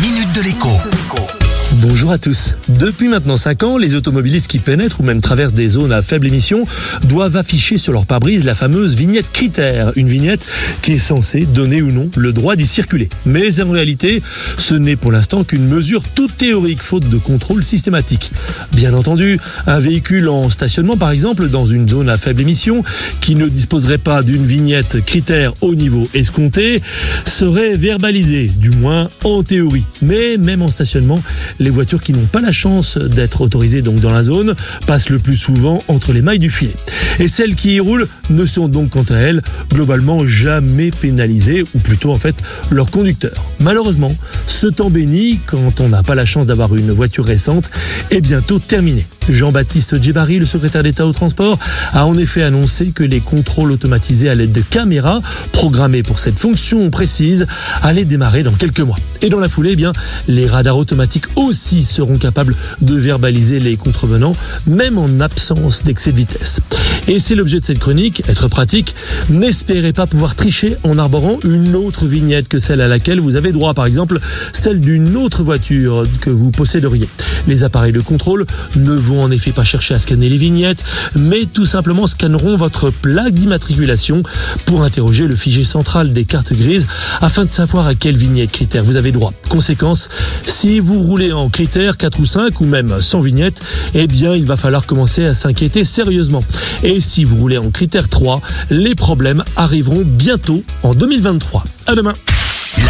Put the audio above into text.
minute de l'écho. Bonjour à tous. Depuis maintenant 5 ans, les automobilistes qui pénètrent ou même traversent des zones à faible émission doivent afficher sur leur pare-brise la fameuse vignette critère, une vignette qui est censée donner ou non le droit d'y circuler. Mais en réalité, ce n'est pour l'instant qu'une mesure toute théorique, faute de contrôle systématique. Bien entendu, un véhicule en stationnement par exemple dans une zone à faible émission qui ne disposerait pas d'une vignette critère au niveau escompté serait verbalisé, du moins en théorie. Mais même en stationnement, voitures qui n'ont pas la chance d'être autorisées donc dans la zone passent le plus souvent entre les mailles du filet. Et celles qui y roulent ne sont donc quant à elles globalement jamais pénalisées, ou plutôt en fait leur conducteur. Malheureusement, ce temps béni, quand on n'a pas la chance d'avoir une voiture récente, est bientôt terminé. Jean-Baptiste Djebari, le secrétaire d'État au transport, a en effet annoncé que les contrôles automatisés à l'aide de caméras programmés pour cette fonction précise allaient démarrer dans quelques mois. Et dans la foulée, eh bien, les radars automatiques aussi seront capables de verbaliser les contrevenants, même en absence d'excès de vitesse. Et c'est l'objet de cette chronique, être pratique. N'espérez pas pouvoir tricher en arborant une autre vignette que celle à laquelle vous avez droit, par exemple celle d'une autre voiture que vous posséderiez. Les appareils de contrôle ne vont en effet pas chercher à scanner les vignettes, mais tout simplement scanneront votre plaque d'immatriculation pour interroger le fichier central des cartes grises afin de savoir à quelle vignette critère vous avez droit. Conséquence, si vous roulez en critère 4 ou 5 ou même sans vignette, eh bien il va falloir commencer à s'inquiéter sérieusement. Et si vous roulez en critère 3, les problèmes arriveront bientôt en 2023. À demain.